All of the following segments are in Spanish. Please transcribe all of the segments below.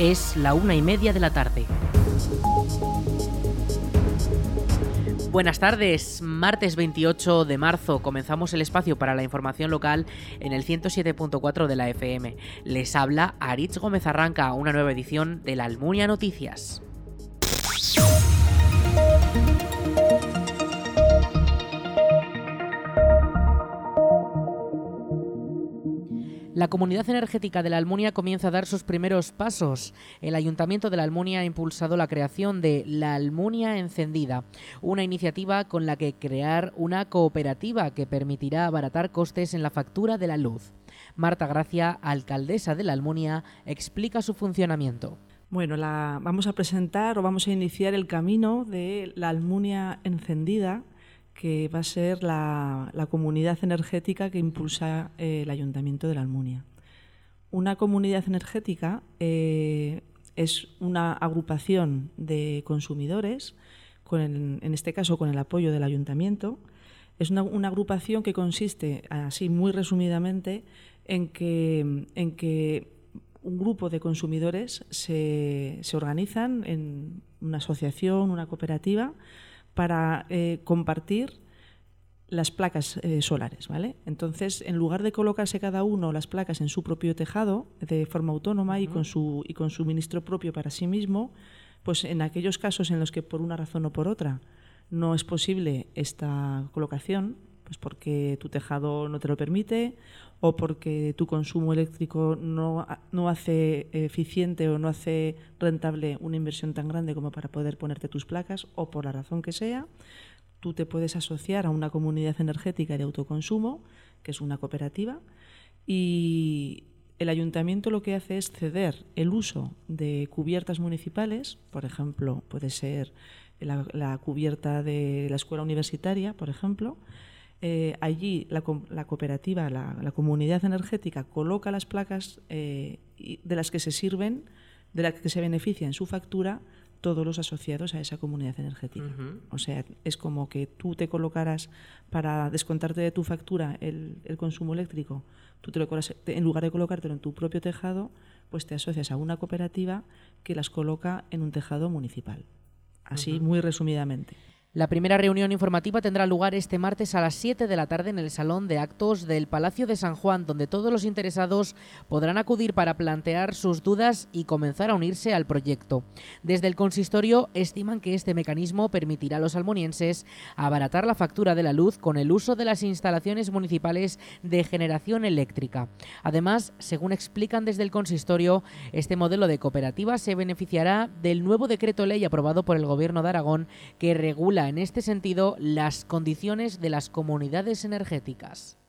Es la una y media de la tarde. Buenas tardes, martes 28 de marzo comenzamos el espacio para la información local en el 107.4 de la FM. Les habla Aritz Gómez Arranca, una nueva edición de la Almunia Noticias. Comunidad energética de la Almunia comienza a dar sus primeros pasos. El Ayuntamiento de la Almunia ha impulsado la creación de La Almunia Encendida, una iniciativa con la que crear una cooperativa que permitirá abaratar costes en la factura de la luz. Marta Gracia, alcaldesa de la Almunia, explica su funcionamiento. Bueno, vamos a presentar o vamos a iniciar el camino de la Almunia Encendida, que va a ser la, comunidad energética que impulsa eh, el Ayuntamiento de la Almunia. Una comunidad energética eh, es una agrupación de consumidores, en este caso con el apoyo del Ayuntamiento. Es una, agrupación que consiste, así muy resumidamente, en que, en que un grupo de consumidores se, se organizan en una asociación, una cooperativa, para eh, compartir las placas eh, solares, ¿vale? Entonces, en lugar de colocarse cada uno las placas en su propio tejado de forma autónoma y con su y con suministro propio para sí mismo, pues en aquellos casos en los que por una razón o por otra no es posible esta colocación, pues porque tu tejado no te lo permite o porque tu consumo eléctrico no, no hace eficiente o no hace rentable una inversión tan grande como para poder ponerte tus placas o por la razón que sea, tú te puedes asociar a una comunidad energética de autoconsumo, que es una cooperativa, y el ayuntamiento lo que hace es ceder el uso de cubiertas municipales, por ejemplo, puede ser la, la cubierta de la escuela universitaria, por ejemplo, eh, allí la, cooperativa, la, comunidad energética coloca las placas eh, de las que se sirven, de las que se beneficia en su factura todos los asociados a esa comunidad energética. O sea, es como que tú te colocaras para descontarte de tu factura el, consumo eléctrico, tú te lo en lugar de colocártelo en tu propio tejado, pues te asocias a una cooperativa que las coloca en un tejado municipal. Así, muy resumidamente. La primera reunión informativa tendrá lugar este martes a las 7 de la tarde en el Salón de Actos del Palacio de San Juan, donde todos los interesados podrán acudir para plantear sus dudas y comenzar a unirse al proyecto. Desde el consistorio estiman que este mecanismo permitirá a los almonienses abaratar la factura de la luz con el uso de las instalaciones municipales de generación eléctrica. Además, según explican desde el consistorio, este modelo de cooperativa se beneficiará del nuevo decreto ley aprobado por el Gobierno de Aragón que regula en este sentido las condiciones de las comunidades energéticas.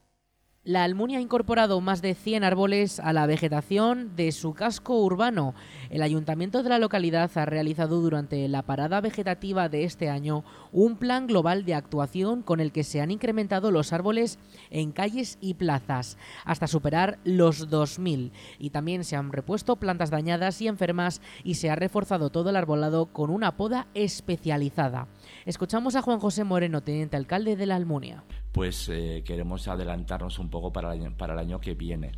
La Almunia ha incorporado más de 100 árboles a la vegetación de su casco urbano. El ayuntamiento de la localidad ha realizado durante la parada vegetativa de este año un plan global de actuación con el que se han incrementado los árboles en calles y plazas hasta superar los 2.000 y también se han repuesto plantas dañadas y enfermas y se ha reforzado todo el arbolado con una poda especializada. Escuchamos a Juan José Moreno, teniente alcalde de la Almunia. Pues eh, queremos adelantarnos un poco para el, año, para el año que viene.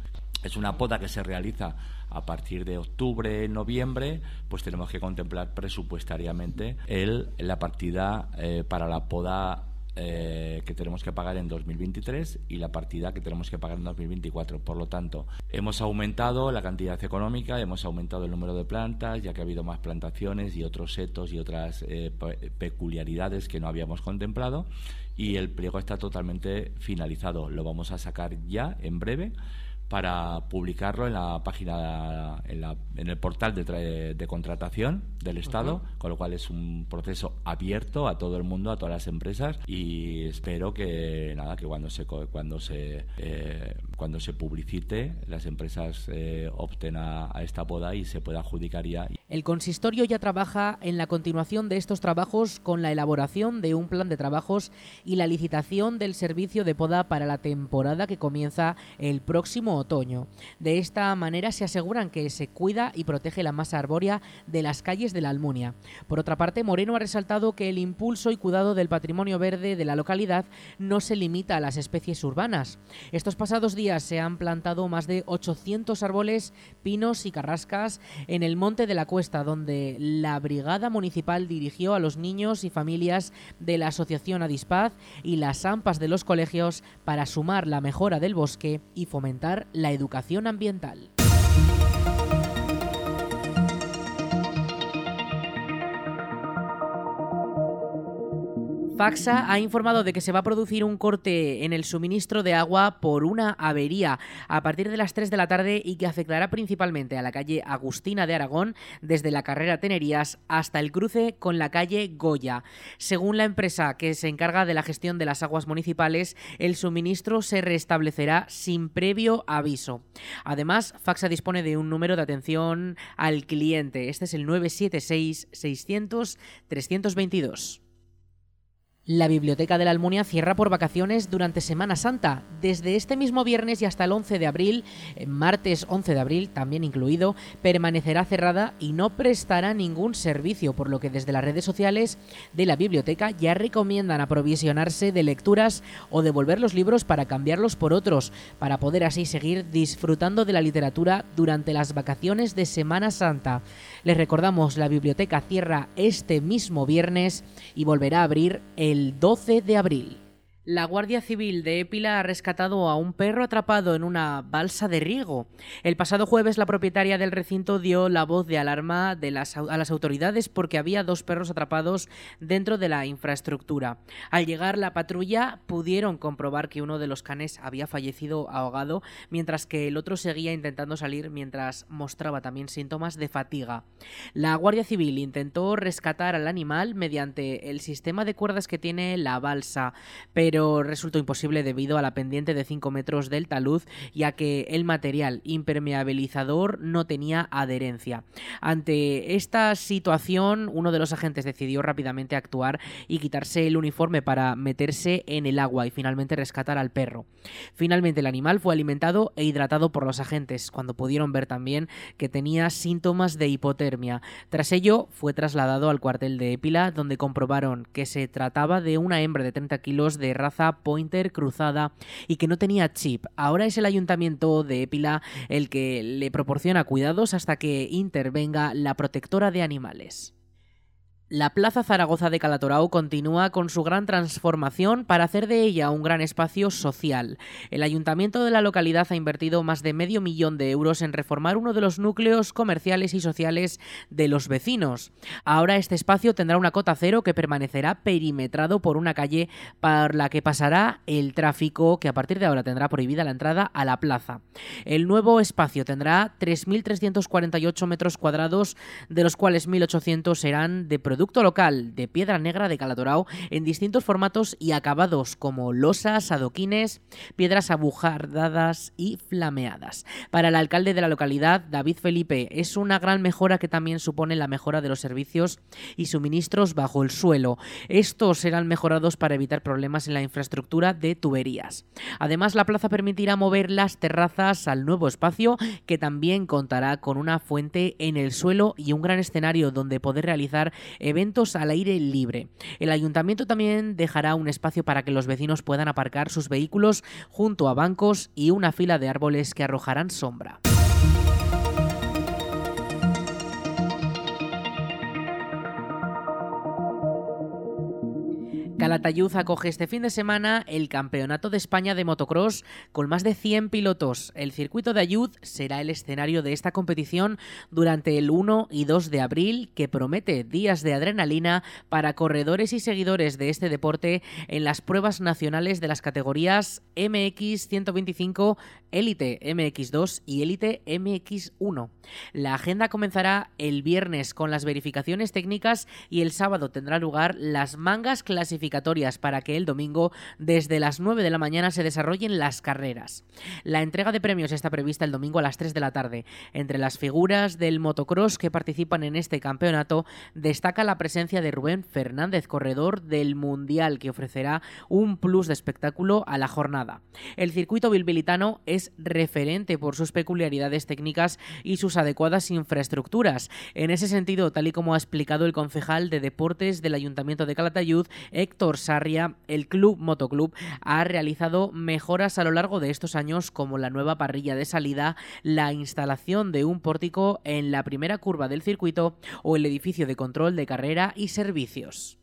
Es una poda que se realiza a partir de octubre, noviembre, pues tenemos que contemplar presupuestariamente el, la partida eh, para la poda eh, que tenemos que pagar en 2023 y la partida que tenemos que pagar en 2024. Por lo tanto, hemos aumentado la cantidad económica, hemos aumentado el número de plantas, ya que ha habido más plantaciones y otros setos y otras eh, peculiaridades que no habíamos contemplado. Y el pliego está totalmente finalizado. Lo vamos a sacar ya en breve para publicarlo en la página, en, el portal de, de, contratación del Estado, con lo cual es un proceso abierto a todo el mundo, a todas las empresas y espero que nada que cuando se cuando se eh, cuando se publicite las empresas eh, opten a, esta poda y se pueda adjudicar ya. El consistorio ya trabaja en la continuación de estos trabajos con la elaboración de un plan de trabajos y la licitación del servicio de poda para la temporada que comienza el próximo otoño. De esta manera se aseguran que se cuida y protege la masa arbórea de las calles de la Almunia. Por otra parte, Moreno ha resaltado que el impulso y cuidado del patrimonio verde de la localidad no se limita a las especies urbanas. Estos pasados días se han plantado más de 800 árboles, pinos y carrascas en el Monte de la Cuesta, donde la Brigada Municipal dirigió a los niños y familias de la Asociación Adispaz y las AMPAs de los colegios para sumar la mejora del bosque y fomentar la educación ambiental. Faxa ha informado de que se va a producir un corte en el suministro de agua por una avería a partir de las 3 de la tarde y que afectará principalmente a la calle Agustina de Aragón desde la carrera Tenerías hasta el cruce con la calle Goya. Según la empresa que se encarga de la gestión de las aguas municipales, el suministro se restablecerá sin previo aviso. Además, Faxa dispone de un número de atención al cliente. Este es el 976 600 322. La Biblioteca de la Almunia cierra por vacaciones durante Semana Santa. Desde este mismo viernes y hasta el 11 de abril, eh, martes 11 de abril también incluido, permanecerá cerrada y no prestará ningún servicio, por lo que desde las redes sociales de la biblioteca ya recomiendan aprovisionarse de lecturas o devolver los libros para cambiarlos por otros, para poder así seguir disfrutando de la literatura durante las vacaciones de Semana Santa. Les recordamos, la biblioteca cierra este mismo viernes y volverá a abrir el 12 de abril. La Guardia Civil de Épila ha rescatado a un perro atrapado en una balsa de riego. El pasado jueves la propietaria del recinto dio la voz de alarma a las autoridades porque había dos perros atrapados dentro de la infraestructura. Al llegar la patrulla pudieron comprobar que uno de los canes había fallecido ahogado, mientras que el otro seguía intentando salir mientras mostraba también síntomas de fatiga. La Guardia Civil intentó rescatar al animal mediante el sistema de cuerdas que tiene la balsa, pero pero resultó imposible debido a la pendiente de 5 metros del talud, ya que el material impermeabilizador no tenía adherencia. Ante esta situación, uno de los agentes decidió rápidamente actuar y quitarse el uniforme para meterse en el agua y finalmente rescatar al perro. Finalmente el animal fue alimentado e hidratado por los agentes, cuando pudieron ver también que tenía síntomas de hipotermia. Tras ello, fue trasladado al cuartel de Épila, donde comprobaron que se trataba de una hembra de 30 kilos de raza Pointer cruzada y que no tenía chip. Ahora es el ayuntamiento de Épila el que le proporciona cuidados hasta que intervenga la protectora de animales. La Plaza Zaragoza de Calatorao continúa con su gran transformación para hacer de ella un gran espacio social. El ayuntamiento de la localidad ha invertido más de medio millón de euros en reformar uno de los núcleos comerciales y sociales de los vecinos. Ahora este espacio tendrá una cota cero que permanecerá perimetrado por una calle por la que pasará el tráfico que a partir de ahora tendrá prohibida la entrada a la plaza. El nuevo espacio tendrá 3.348 metros cuadrados, de los cuales 1.800 serán de productos producto local de piedra negra de Calatorao en distintos formatos y acabados como losas, adoquines, piedras abujardadas y flameadas. Para el alcalde de la localidad, David Felipe, es una gran mejora que también supone la mejora de los servicios y suministros bajo el suelo. Estos serán mejorados para evitar problemas en la infraestructura de tuberías. Además, la plaza permitirá mover las terrazas al nuevo espacio que también contará con una fuente en el suelo y un gran escenario donde poder realizar al aire libre. El ayuntamiento también dejará un espacio para que los vecinos puedan aparcar sus vehículos junto a bancos y una fila de árboles que arrojarán sombra. Calatayud acoge este fin de semana el Campeonato de España de Motocross con más de 100 pilotos. El circuito de Ayud será el escenario de esta competición durante el 1 y 2 de abril, que promete días de adrenalina para corredores y seguidores de este deporte en las pruebas nacionales de las categorías MX 125, Elite MX2 y Elite MX1. La agenda comenzará el viernes con las verificaciones técnicas y el sábado tendrá lugar las mangas clasificadas clasificatorias para que el domingo desde las 9 de la mañana se desarrollen las carreras. La entrega de premios está prevista el domingo a las 3 de la tarde. Entre las figuras del motocross que participan en este campeonato destaca la presencia de Rubén Fernández, corredor del Mundial, que ofrecerá un plus de espectáculo a la jornada. El circuito bilbilitano es referente por sus peculiaridades técnicas y sus adecuadas infraestructuras. En ese sentido, tal y como ha explicado el concejal de deportes del Ayuntamiento de Calatayud, Héctor Sarria, el Club Motoclub ha realizado mejoras a lo largo de estos años como la nueva parrilla de salida, la instalación de un pórtico en la primera curva del circuito o el edificio de control de carrera y servicios.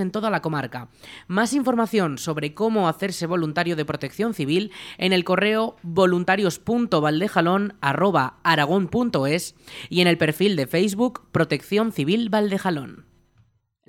en toda la comarca. Más información sobre cómo hacerse voluntario de protección civil en el correo voluntarios.valdejalón.aragón.es y en el perfil de Facebook Protección Civil Valdejalón.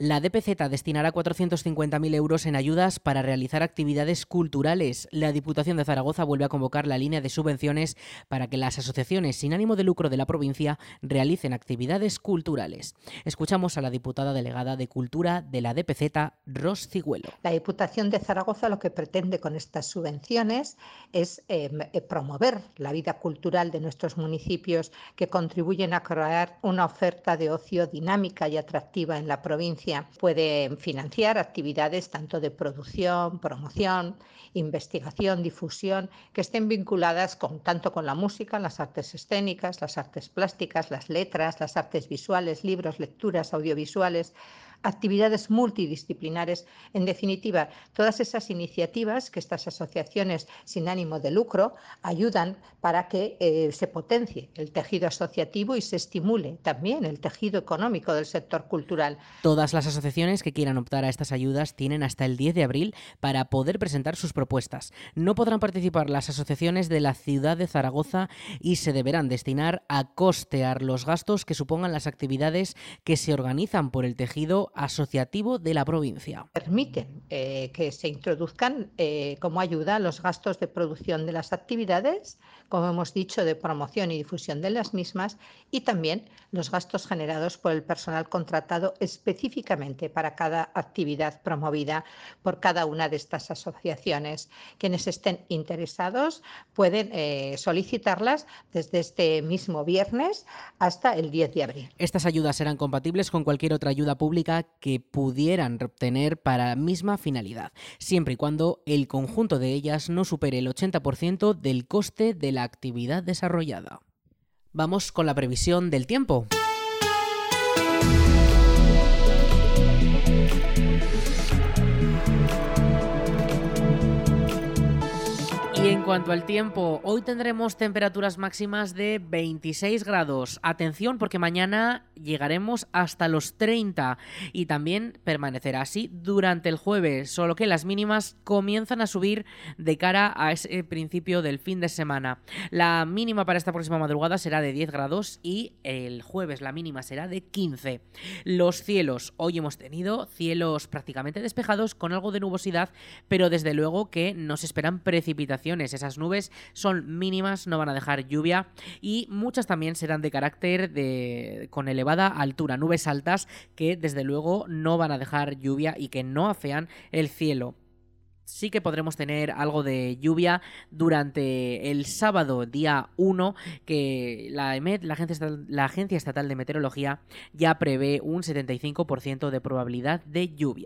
La DPZ destinará 450.000 euros en ayudas para realizar actividades culturales. La Diputación de Zaragoza vuelve a convocar la línea de subvenciones para que las asociaciones sin ánimo de lucro de la provincia realicen actividades culturales. Escuchamos a la diputada delegada de Cultura de la DPZ, Ros Cigüelo. La Diputación de Zaragoza lo que pretende con estas subvenciones es em, eh, promover la vida cultural de nuestros municipios que contribuyen a crear una oferta de ocio dinámica y atractiva en la provincia Puede financiar actividades tanto de producción, promoción, investigación, difusión, que estén vinculadas con, tanto con la música, las artes escénicas, las artes plásticas, las letras, las artes visuales, libros, lecturas, audiovisuales, actividades multidisciplinares, en definitiva, todas esas iniciativas que estas asociaciones sin ánimo de lucro ayudan para que eh, se potencie el tejido asociativo y se estimule también el tejido económico del sector cultural. Todas las asociaciones que quieran optar a estas ayudas tienen hasta el 10 de abril para poder presentar sus propuestas. No podrán participar las asociaciones de la ciudad de Zaragoza y se deberán destinar a costear los gastos que supongan las actividades que se organizan por el tejido asociativo de la provincia. Permiten eh, que se introduzcan eh, como ayuda los gastos de producción de las actividades, como hemos dicho, de promoción y difusión de las mismas, y también los gastos generados por el personal contratado específicamente para cada actividad promovida por cada una de estas asociaciones. Quienes estén interesados pueden eh, solicitarlas desde este mismo viernes hasta el 10 de abril. Estas ayudas serán compatibles con cualquier otra ayuda pública que pudieran obtener para la misma finalidad, siempre y cuando el conjunto de ellas no supere el 80% del coste de la actividad desarrollada. Vamos con la previsión del tiempo. En cuanto al tiempo, hoy tendremos temperaturas máximas de 26 grados. Atención porque mañana llegaremos hasta los 30 y también permanecerá así durante el jueves, solo que las mínimas comienzan a subir de cara a ese principio del fin de semana. La mínima para esta próxima madrugada será de 10 grados y el jueves la mínima será de 15. Los cielos, hoy hemos tenido cielos prácticamente despejados con algo de nubosidad, pero desde luego que nos esperan precipitaciones esas nubes son mínimas, no van a dejar lluvia y muchas también serán de carácter de con elevada altura, nubes altas que desde luego no van a dejar lluvia y que no afean el cielo sí que podremos tener algo de lluvia durante el sábado día 1 que la EMET, la Agencia, la Agencia Estatal de Meteorología, ya prevé un 75% de probabilidad de lluvia.